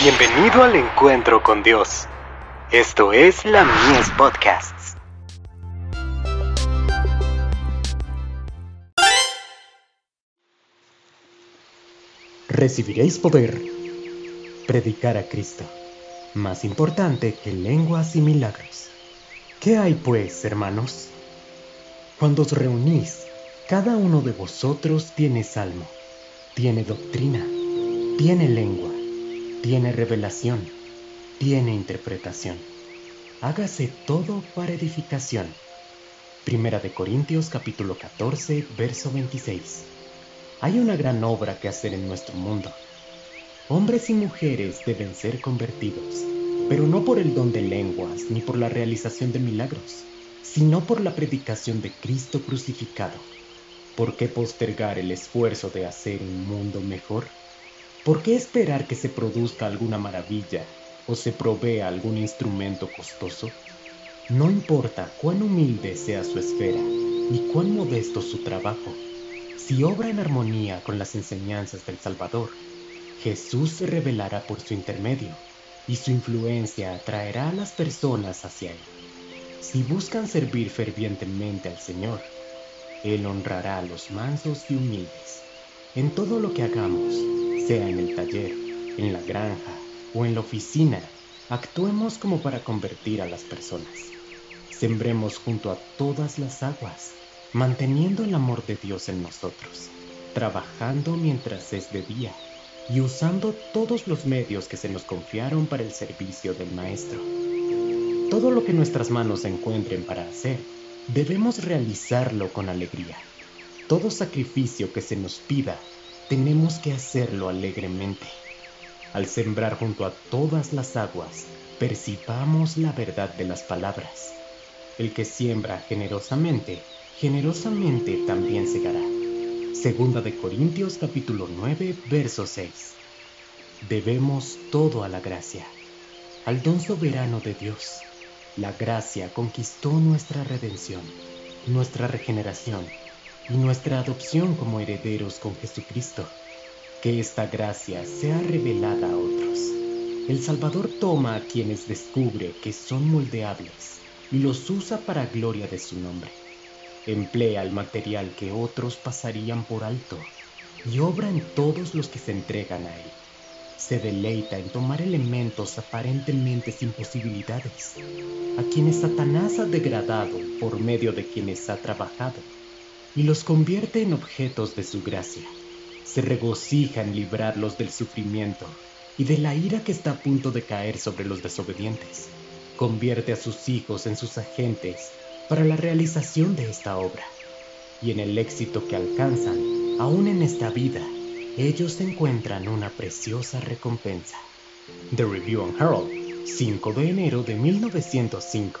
Bienvenido al encuentro con Dios. Esto es la Mies Podcasts. Recibiréis poder. Predicar a Cristo. Más importante que lenguas y milagros. ¿Qué hay pues, hermanos? Cuando os reunís, cada uno de vosotros tiene salmo, tiene doctrina, tiene lengua tiene revelación, tiene interpretación. Hágase todo para edificación. Primera de Corintios capítulo 14, verso 26. Hay una gran obra que hacer en nuestro mundo. Hombres y mujeres deben ser convertidos, pero no por el don de lenguas ni por la realización de milagros, sino por la predicación de Cristo crucificado. ¿Por qué postergar el esfuerzo de hacer un mundo mejor? ¿Por qué esperar que se produzca alguna maravilla o se provea algún instrumento costoso? No importa cuán humilde sea su esfera ni cuán modesto su trabajo, si obra en armonía con las enseñanzas del Salvador, Jesús se revelará por su intermedio y su influencia atraerá a las personas hacia Él. Si buscan servir fervientemente al Señor, Él honrará a los mansos y humildes. En todo lo que hagamos, sea en el taller, en la granja o en la oficina, actuemos como para convertir a las personas. Sembremos junto a todas las aguas, manteniendo el amor de Dios en nosotros, trabajando mientras es de día y usando todos los medios que se nos confiaron para el servicio del Maestro. Todo lo que nuestras manos encuentren para hacer, debemos realizarlo con alegría. Todo sacrificio que se nos pida tenemos que hacerlo alegremente. Al sembrar junto a todas las aguas, percibamos la verdad de las palabras. El que siembra generosamente, generosamente también segará. Segunda de Corintios capítulo 9, verso 6. Debemos todo a la gracia, al don soberano de Dios. La gracia conquistó nuestra redención, nuestra regeneración y nuestra adopción como herederos con Jesucristo. Que esta gracia sea revelada a otros. El Salvador toma a quienes descubre que son moldeables y los usa para gloria de su nombre. Emplea el material que otros pasarían por alto y obra en todos los que se entregan a él. Se deleita en tomar elementos aparentemente sin posibilidades, a quienes Satanás ha degradado por medio de quienes ha trabajado y los convierte en objetos de su gracia. Se regocija en librarlos del sufrimiento y de la ira que está a punto de caer sobre los desobedientes. Convierte a sus hijos en sus agentes para la realización de esta obra. Y en el éxito que alcanzan, aún en esta vida, ellos encuentran una preciosa recompensa. The Review on Herald, 5 de enero de 1905.